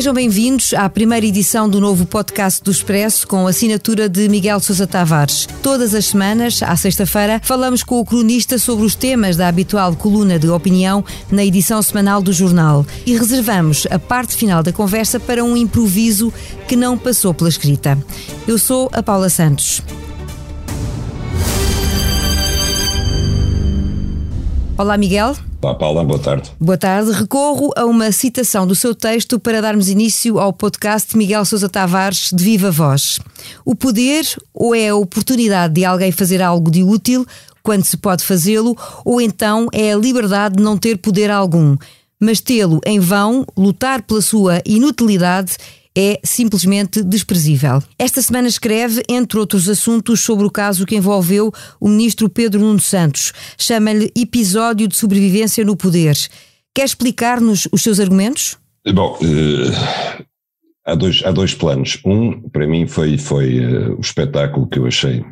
sejam bem-vindos à primeira edição do novo podcast do Expresso com a assinatura de Miguel Sousa Tavares. Todas as semanas, à sexta-feira, falamos com o cronista sobre os temas da habitual coluna de opinião na edição semanal do jornal e reservamos a parte final da conversa para um improviso que não passou pela escrita. Eu sou a Paula Santos. Olá, Miguel. Olá, Paula, boa tarde. Boa tarde. Recorro a uma citação do seu texto para darmos início ao podcast Miguel Sousa Tavares de Viva Voz. O poder ou é a oportunidade de alguém fazer algo de útil quando se pode fazê-lo, ou então é a liberdade de não ter poder algum, mas tê-lo em vão, lutar pela sua inutilidade é simplesmente desprezível. Esta semana escreve, entre outros assuntos, sobre o caso que envolveu o ministro Pedro Nuno Santos. Chama-lhe episódio de sobrevivência no poder. Quer explicar-nos os seus argumentos? Bom, uh, há, dois, há dois planos. Um, para mim, foi, foi uh, o espetáculo que eu achei,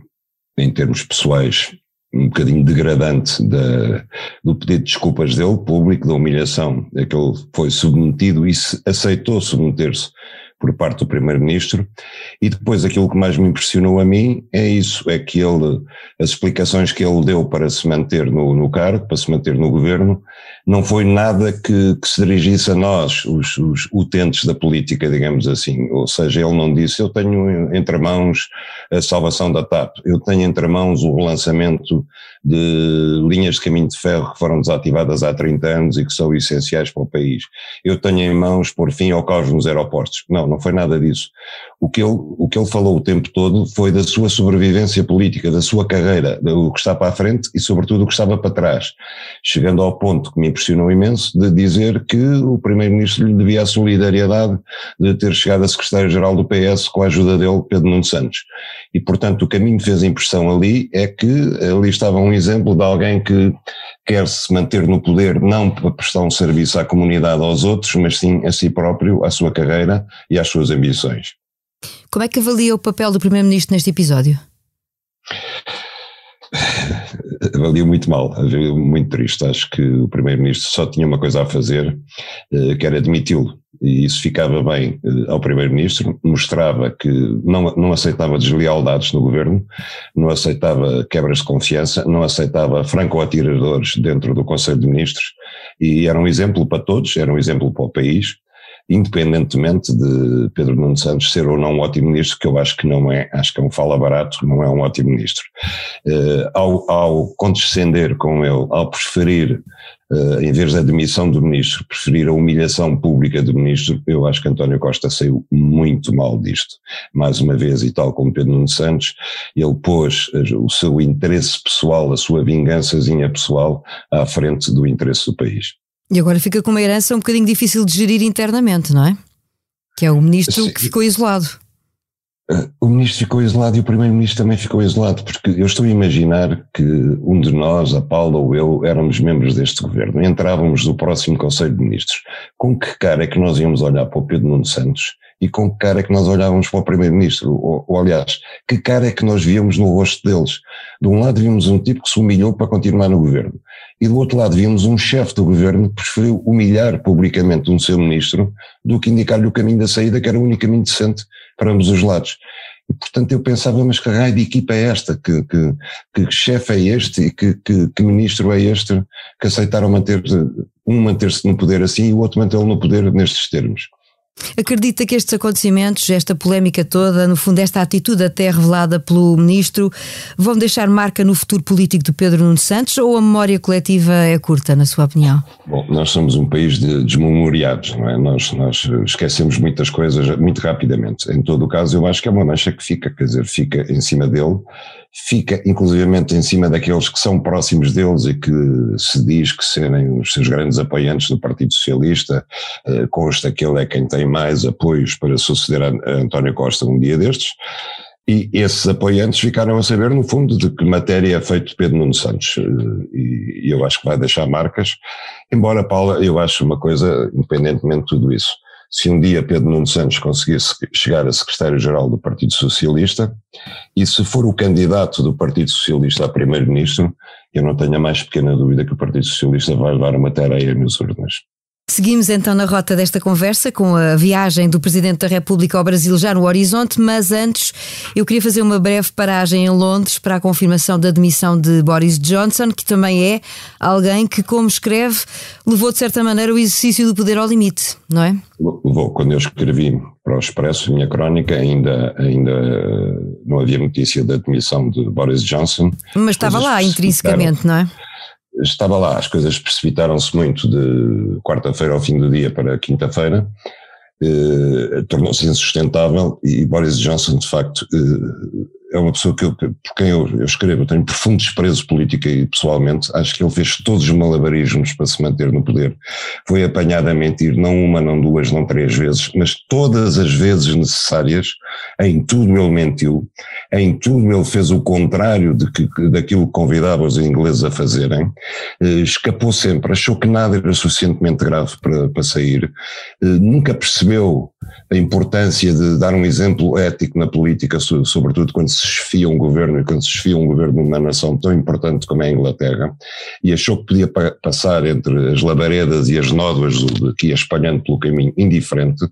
em termos pessoais, um bocadinho degradante da, do pedido de desculpas dele, público, da humilhação a que ele foi submetido e se aceitou submeter-se por parte do Primeiro-Ministro. E depois aquilo que mais me impressionou a mim é isso, é que ele, as explicações que ele deu para se manter no, no cargo, para se manter no governo, não foi nada que, que se dirigisse a nós, os, os, utentes da política, digamos assim. Ou seja, ele não disse, eu tenho entre mãos a salvação da TAP, eu tenho entre mãos o relançamento de linhas de caminho de ferro que foram desativadas há 30 anos e que são essenciais para o país. Eu tenho em mãos por fim ao caos nos aeroportos. Não, não foi nada disso. O que, ele, o que ele falou o tempo todo foi da sua sobrevivência política, da sua carreira, do que está para a frente e sobretudo o que estava para trás. Chegando ao ponto que me impressionou imenso de dizer que o Primeiro-Ministro lhe devia a solidariedade de ter chegado a Secretário-Geral do PS com a ajuda dele, Pedro Nuno Santos. E portanto o caminho fez impressão ali é que ali estava um exemplo de alguém que quer se manter no poder não para prestar um serviço à comunidade aos outros, mas sim a si próprio, à sua carreira e às suas ambições. Como é que avalia o papel do Primeiro-Ministro neste episódio? Avalio muito mal, muito triste. Acho que o Primeiro-Ministro só tinha uma coisa a fazer, eh, que era admiti-lo. E isso ficava bem eh, ao Primeiro-Ministro, mostrava que não, não aceitava deslealdades no governo, não aceitava quebras de confiança, não aceitava franco-atiradores dentro do Conselho de Ministros, e era um exemplo para todos, era um exemplo para o país independentemente de Pedro Nuno Santos ser ou não um ótimo ministro, que eu acho que não é, acho que é um fala barato, não é um ótimo ministro. Uh, ao, ao condescender com ele, ao preferir, uh, em vez da demissão do ministro, preferir a humilhação pública do ministro, eu acho que António Costa saiu muito mal disto. Mais uma vez, e tal como Pedro Nuno Santos, ele pôs o seu interesse pessoal, a sua vingançazinha pessoal, à frente do interesse do país. E agora fica com uma herança um bocadinho difícil de gerir internamente, não é? Que é o ministro Sim. que ficou isolado. Eh, o ministro ficou isolado e o primeiro-ministro também ficou isolado, porque eu estou a imaginar que um de nós, a Paula ou eu, éramos membros deste governo, entrávamos no próximo Conselho de Ministros. Com que cara é que nós íamos olhar para o Pedro Nuno Santos e com que cara é que nós olhávamos para o Primeiro-Ministro? Ou, ou, aliás, que cara é que nós víamos no rosto deles? De um lado víamos um tipo que se humilhou para continuar no governo e do outro lado víamos um chefe do governo que preferiu humilhar publicamente um seu ministro do que indicar-lhe o caminho da saída, que era o único caminho decente para ambos os lados. E, portanto, eu pensava, mas que raio de equipa é esta? Que, que, que chefe é este e que, que, que, ministro é este que aceitaram manter, um manter-se no poder assim e o outro mantê-lo no poder nestes termos? Acredita que estes acontecimentos, esta polémica toda, no fundo, esta atitude até revelada pelo ministro, vão deixar marca no futuro político de Pedro Nuno Santos ou a memória coletiva é curta, na sua opinião? Bom, nós somos um país de desmemoriados, não é? Nós, nós esquecemos muitas coisas muito rapidamente. Em todo o caso, eu acho que é uma mancha que fica, quer dizer, fica em cima dele fica inclusivamente em cima daqueles que são próximos deles e que se diz que serem os seus grandes apoiantes do Partido Socialista, eh, consta que ele é quem tem mais apoios para suceder a António Costa um dia destes, e esses apoiantes ficaram a saber, no fundo, de que matéria é feito Pedro Nuno Santos. Eh, e eu acho que vai deixar marcas, embora, Paula, eu acho uma coisa, independentemente de tudo isso, se um dia Pedro Nuno Santos conseguisse chegar a secretário-geral do Partido Socialista, e se for o candidato do Partido Socialista a primeiro-ministro, eu não tenho a mais pequena dúvida que o Partido Socialista vai levar uma tareia nas urnas. Seguimos então na rota desta conversa com a viagem do Presidente da República ao Brasil já no horizonte, mas antes eu queria fazer uma breve paragem em Londres para a confirmação da demissão de Boris Johnson, que também é alguém que, como escreve, levou de certa maneira o exercício do poder ao limite, não é? Levou. Quando eu escrevi para o Expresso a minha crónica, ainda, ainda não havia notícia da demissão de Boris Johnson. Mas estava lá intrinsecamente, não é? Estava lá, as coisas precipitaram-se muito de quarta-feira ao fim do dia para quinta-feira, eh, tornou-se insustentável e Boris Johnson, de facto, eh, é uma pessoa que eu, por quem eu, eu escrevo, eu tenho profundo desprezo política e pessoalmente, acho que ele fez todos os malabarismos para se manter no poder. Foi apanhado a mentir, não uma, não duas, não três vezes, mas todas as vezes necessárias, em tudo ele mentiu, em tudo ele fez o contrário de que, daquilo que convidava os ingleses a fazerem, eh, escapou sempre, achou que nada era suficientemente grave para, para sair, eh, nunca percebeu a importância de dar um exemplo ético na política, sobretudo quando se esfia um governo e quando se esfia um governo numa nação tão importante como é a Inglaterra, e achou que podia passar entre as labaredas e as nódoas que ia espalhando pelo caminho indiferente,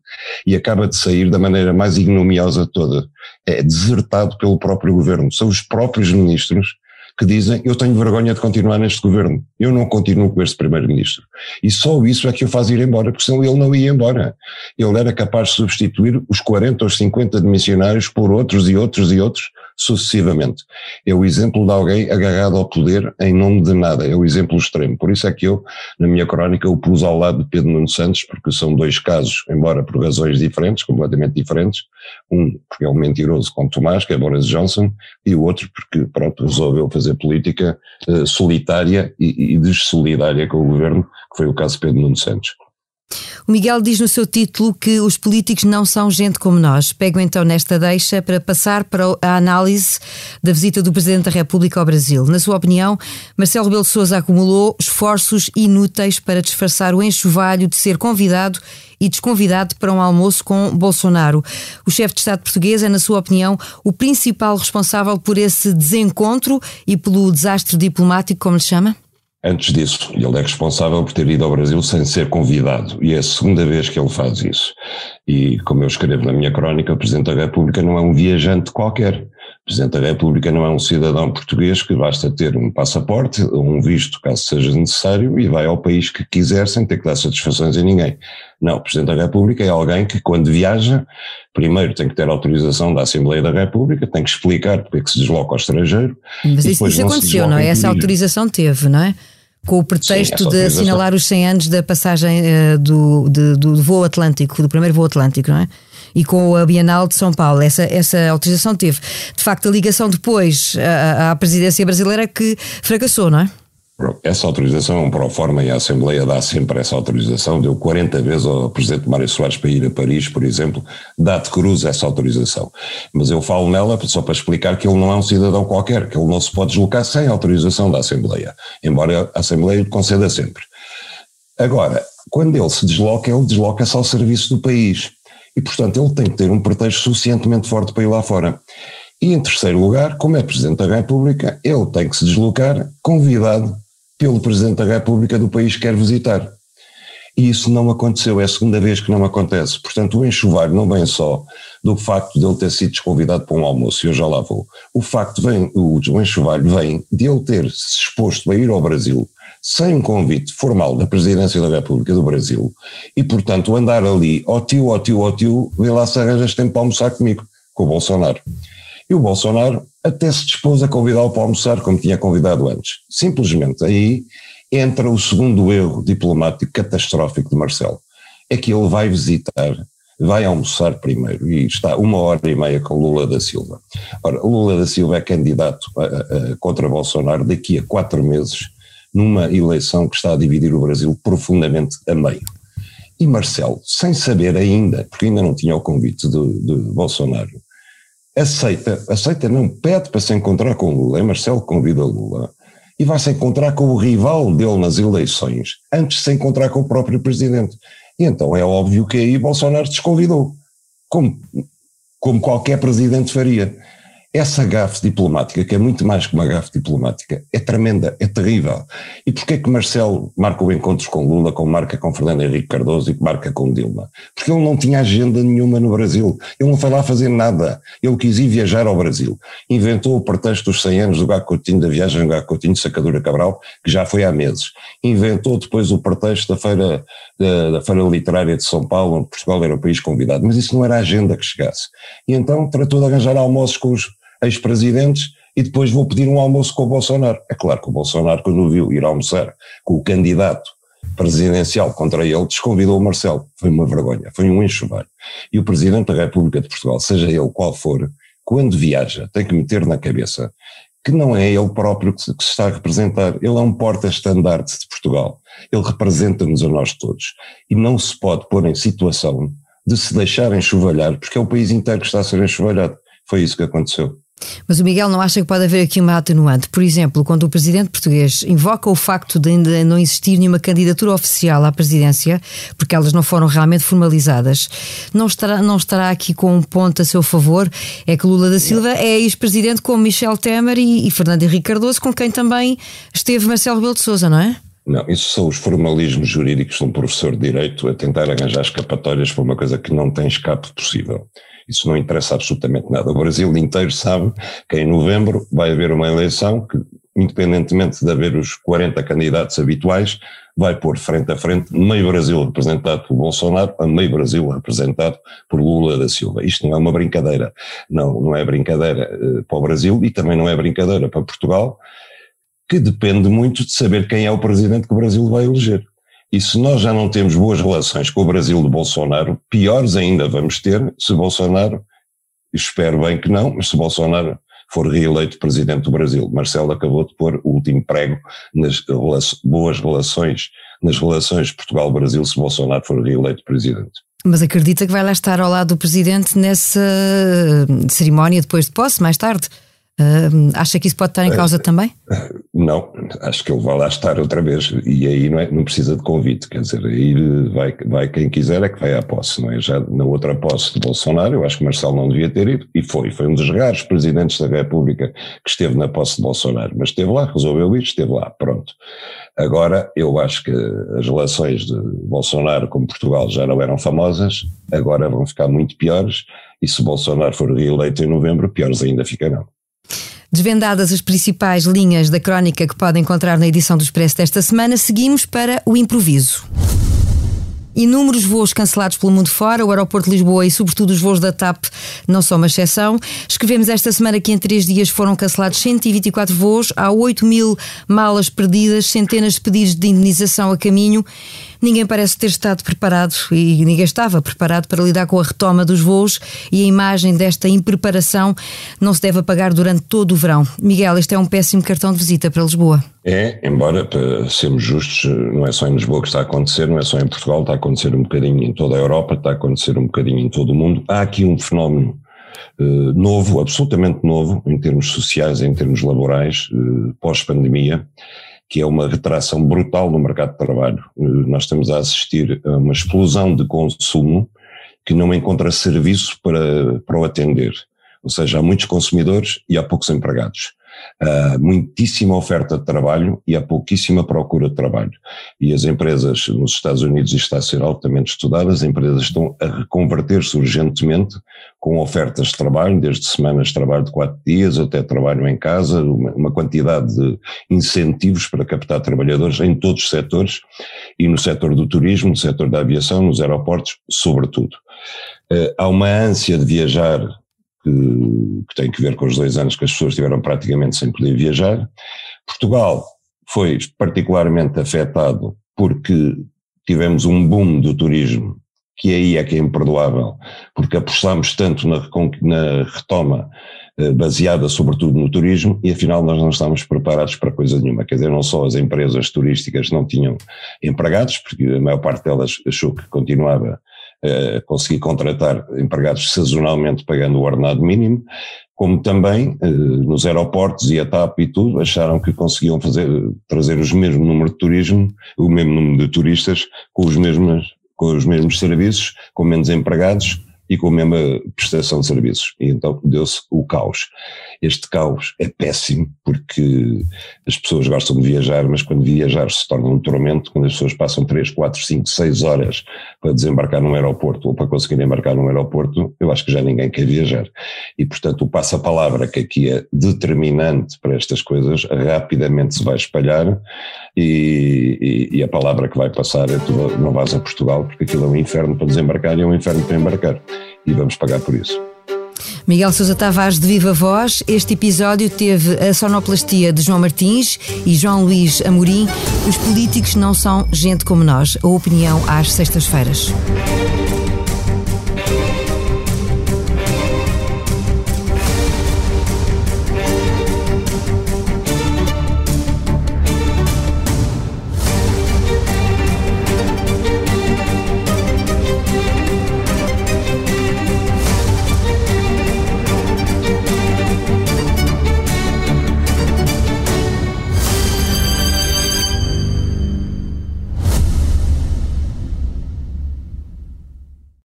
e acaba de sair da maneira mais ignomiosa toda. É desertado pelo próprio governo. São os próprios ministros que dizem eu tenho vergonha de continuar neste governo, eu não continuo com este primeiro-ministro. E só isso é que o faz ir embora, porque senão ele não ia embora. Ele era capaz de substituir os 40 ou 50 missionários por outros e outros e outros sucessivamente. É o exemplo de alguém agarrado ao poder em nome de nada, é o exemplo extremo. Por isso é que eu, na minha crónica, o pus ao lado de Pedro Nuno Santos, porque são dois casos, embora por razões diferentes, completamente diferentes. Um, porque é um mentiroso como Tomás, que é Boris Johnson, e o outro porque, pronto, resolveu fazer política uh, solitária e, e com o governo, que foi o caso de Pedro Nuno Santos. O Miguel diz no seu título que os políticos não são gente como nós. Pego então nesta deixa para passar para a análise da visita do Presidente da República ao Brasil. Na sua opinião, Marcelo Rebelo de Sousa acumulou esforços inúteis para disfarçar o enxovalho de ser convidado e desconvidado para um almoço com Bolsonaro. O chefe de Estado português é, na sua opinião, o principal responsável por esse desencontro e pelo desastre diplomático, como lhe chama? Antes disso, ele é responsável por ter ido ao Brasil sem ser convidado, e é a segunda vez que ele faz isso. E, como eu escrevo na minha crónica, o Presidente da República não é um viajante qualquer. O Presidente da República não é um cidadão português que basta ter um passaporte um visto, caso seja necessário, e vai ao país que quiser sem ter que dar satisfações a ninguém. Não, o Presidente da República é alguém que, quando viaja, primeiro tem que ter autorização da Assembleia da República, tem que explicar porque é que se desloca ao estrangeiro. Mas isso, isso aconteceu, não é? Essa autorização teve, não é? Com o pretexto Sim, de assinalar os 100 anos da passagem uh, do, de, do voo atlântico, do primeiro voo atlântico, não é? E com a Bienal de São Paulo, essa, essa autorização teve. De facto, a ligação depois à, à presidência brasileira que fracassou, não é? Essa autorização é um pró-forma e a Assembleia dá sempre essa autorização. Deu 40 vezes ao Presidente Mário Soares para ir a Paris, por exemplo, dá de cruz essa autorização. Mas eu falo nela só para explicar que ele não é um cidadão qualquer, que ele não se pode deslocar sem autorização da Assembleia, embora a Assembleia lhe conceda sempre. Agora, quando ele se desloca, ele desloca-se ao serviço do país. E, portanto, ele tem que ter um pretexto suficientemente forte para ir lá fora. E, em terceiro lugar, como é Presidente da República, ele tem que se deslocar convidado pelo Presidente da República do país que quer visitar. E isso não aconteceu, é a segunda vez que não acontece. Portanto, o enxovalho não vem só do facto de ele ter sido desconvidado para um almoço, e eu já lá vou. O facto vem, o, enxovalho vem de ele ter se exposto a ir ao Brasil sem um convite formal da Presidência da República do Brasil e, portanto, andar ali, ó tio, ó tio, ó tio, vê lá se arranjas tempo para almoçar comigo, com o Bolsonaro. E o Bolsonaro até se dispôs a convidá-lo para almoçar, como tinha convidado antes. Simplesmente aí entra o segundo erro diplomático catastrófico de Marcelo. É que ele vai visitar, vai almoçar primeiro, e está uma hora e meia com Lula da Silva. Ora, Lula da Silva é candidato a, a, contra Bolsonaro daqui a quatro meses, numa eleição que está a dividir o Brasil profundamente a meio. E Marcelo, sem saber ainda, porque ainda não tinha o convite de, de Bolsonaro, aceita, aceita não, pede para se encontrar com Lula, é Marcelo convida Lula, e vai se encontrar com o rival dele nas eleições, antes de se encontrar com o próprio presidente. E então é óbvio que aí Bolsonaro desconvidou, como, como qualquer presidente faria. Essa gafe diplomática, que é muito mais que uma gafe diplomática, é tremenda, é terrível. E porquê que Marcelo marca o encontros com Lula, como marca com Fernando Henrique Cardoso e marca com Dilma? Porque ele não tinha agenda nenhuma no Brasil. Ele não foi lá fazer nada. Ele quis ir viajar ao Brasil. Inventou o pretexto dos 100 anos do Gago Coutinho, da viagem do Gago Coutinho de Sacadura Cabral, que já foi há meses. Inventou depois o pretexto da feira, da, da feira literária de São Paulo, onde Portugal era o país convidado. Mas isso não era a agenda que chegasse. E então tratou de arranjar almoços com os ex-presidentes e depois vou pedir um almoço com o Bolsonaro. É claro que o Bolsonaro, quando o viu ir almoçar com o candidato presidencial contra ele, desconvidou o Marcelo. Foi uma vergonha, foi um enxovalho. E o Presidente da República de Portugal, seja ele qual for, quando viaja, tem que meter na cabeça que não é ele próprio que se, que se está a representar, ele é um porta-estandarte de Portugal. Ele representa-nos a nós todos. E não se pode pôr em situação de se deixar enxovalhar, porque é o país inteiro que está a ser enxovalhado. Foi isso que aconteceu. Mas o Miguel não acha que pode haver aqui uma atenuante? Por exemplo, quando o presidente português invoca o facto de ainda não existir nenhuma candidatura oficial à presidência, porque elas não foram realmente formalizadas, não estará, não estará aqui com um ponto a seu favor? É que Lula da Silva é ex-presidente como Michel Temer e, e Fernando Henrique Cardoso, com quem também esteve Marcelo Rebelo de Sousa, não é? Não, isso são os formalismos jurídicos de um professor de Direito a tentar arranjar escapatórias para uma coisa que não tem escape possível. Isso não interessa absolutamente nada. O Brasil inteiro sabe que em novembro vai haver uma eleição que, independentemente de haver os 40 candidatos habituais, vai pôr frente a frente meio Brasil representado por Bolsonaro a meio Brasil representado por Lula da Silva. Isto não é uma brincadeira. Não, não é brincadeira uh, para o Brasil e também não é brincadeira para Portugal, que depende muito de saber quem é o presidente que o Brasil vai eleger. E se nós já não temos boas relações com o Brasil de Bolsonaro, piores ainda vamos ter se Bolsonaro, espero bem que não, mas se Bolsonaro for reeleito presidente do Brasil. Marcelo acabou de pôr o último prego nas boas relações, nas relações Portugal-Brasil, se Bolsonaro for reeleito presidente. Mas acredita que vai lá estar ao lado do presidente nessa cerimónia depois de posse, mais tarde? Uh, acha que isso pode estar em causa uh, também? Não, acho que ele vai lá estar outra vez e aí não, é, não precisa de convite, quer dizer, aí vai, vai quem quiser é que vai à posse, não é? Já na outra posse de Bolsonaro, eu acho que Marcelo não devia ter ido e foi, foi um dos raros presidentes da República que esteve na posse de Bolsonaro, mas esteve lá, resolveu ir, esteve lá, pronto. Agora, eu acho que as relações de Bolsonaro com Portugal já não eram famosas, agora vão ficar muito piores e se Bolsonaro for reeleito em novembro, piores ainda ficarão. Desvendadas as principais linhas da crónica que podem encontrar na edição do Expresso desta semana, seguimos para o improviso. Inúmeros voos cancelados pelo mundo fora, o aeroporto de Lisboa e, sobretudo, os voos da TAP não são uma exceção. Escrevemos esta semana que em três dias foram cancelados 124 voos, há 8 mil malas perdidas, centenas de pedidos de indenização a caminho ninguém parece ter estado preparado e ninguém estava preparado para lidar com a retoma dos voos e a imagem desta impreparação não se deve apagar durante todo o verão. Miguel, este é um péssimo cartão de visita para Lisboa. É, embora, para sermos justos, não é só em Lisboa que está a acontecer, não é só em Portugal, está a acontecer um bocadinho em toda a Europa, está a acontecer um bocadinho em todo o mundo. Há aqui um fenómeno Uh, novo, absolutamente novo, em termos sociais, em termos laborais, uh, pós-pandemia, que é uma retração brutal no mercado de trabalho. Eh, nós estamos a assistir a uma explosão de consumo que não encontra serviço para, para o atender. Ou seja, há muitos consumidores e há poucos empregados. Há muitíssima oferta de trabalho e há pouquíssima procura de trabalho. E as empresas nos Estados Unidos, isto está a ser altamente estudado, as empresas estão a reconverter-se urgentemente com ofertas de trabalho, desde semanas de trabalho de quatro dias até trabalho em casa, uma, uma quantidade de incentivos para captar trabalhadores em todos os setores e no setor do turismo, no setor da aviação, nos aeroportos, sobretudo. Uh, há uma ânsia de viajar que, que tem que ver com os dois anos que as pessoas estiveram praticamente sem poder viajar. Portugal foi particularmente afetado porque tivemos um boom do turismo, que aí é que é imperdoável, porque apostámos tanto na, na retoma eh, baseada sobretudo no turismo e afinal nós não estávamos preparados para coisa nenhuma, quer dizer, não só as empresas turísticas não tinham empregados, porque a maior parte delas achou que continuava eh, conseguir contratar empregados sazonalmente pagando o ordenado mínimo, como também eh, nos aeroportos e a TAP e tudo, acharam que conseguiam fazer, trazer os mesmo número de turismo, o mesmo número de turistas com os mesmos, com os mesmos serviços, com menos empregados e com a mesma prestação de serviços. E então deu-se o caos. Este caos é péssimo porque as pessoas gostam de viajar, mas quando viajar se torna um tormento, quando as pessoas passam 3, 4, 5, 6 horas para desembarcar num aeroporto ou para conseguir embarcar num aeroporto, eu acho que já ninguém quer viajar. E portanto o passa-palavra que aqui é determinante para estas coisas rapidamente se vai espalhar e, e, e a palavra que vai passar é tu não vais a Portugal porque aquilo é um inferno para desembarcar e é um inferno para embarcar e vamos pagar por isso. Miguel Sousa Tavares de Viva Voz. Este episódio teve a sonoplastia de João Martins e João Luís Amorim. Os políticos não são gente como nós. A opinião às sextas-feiras.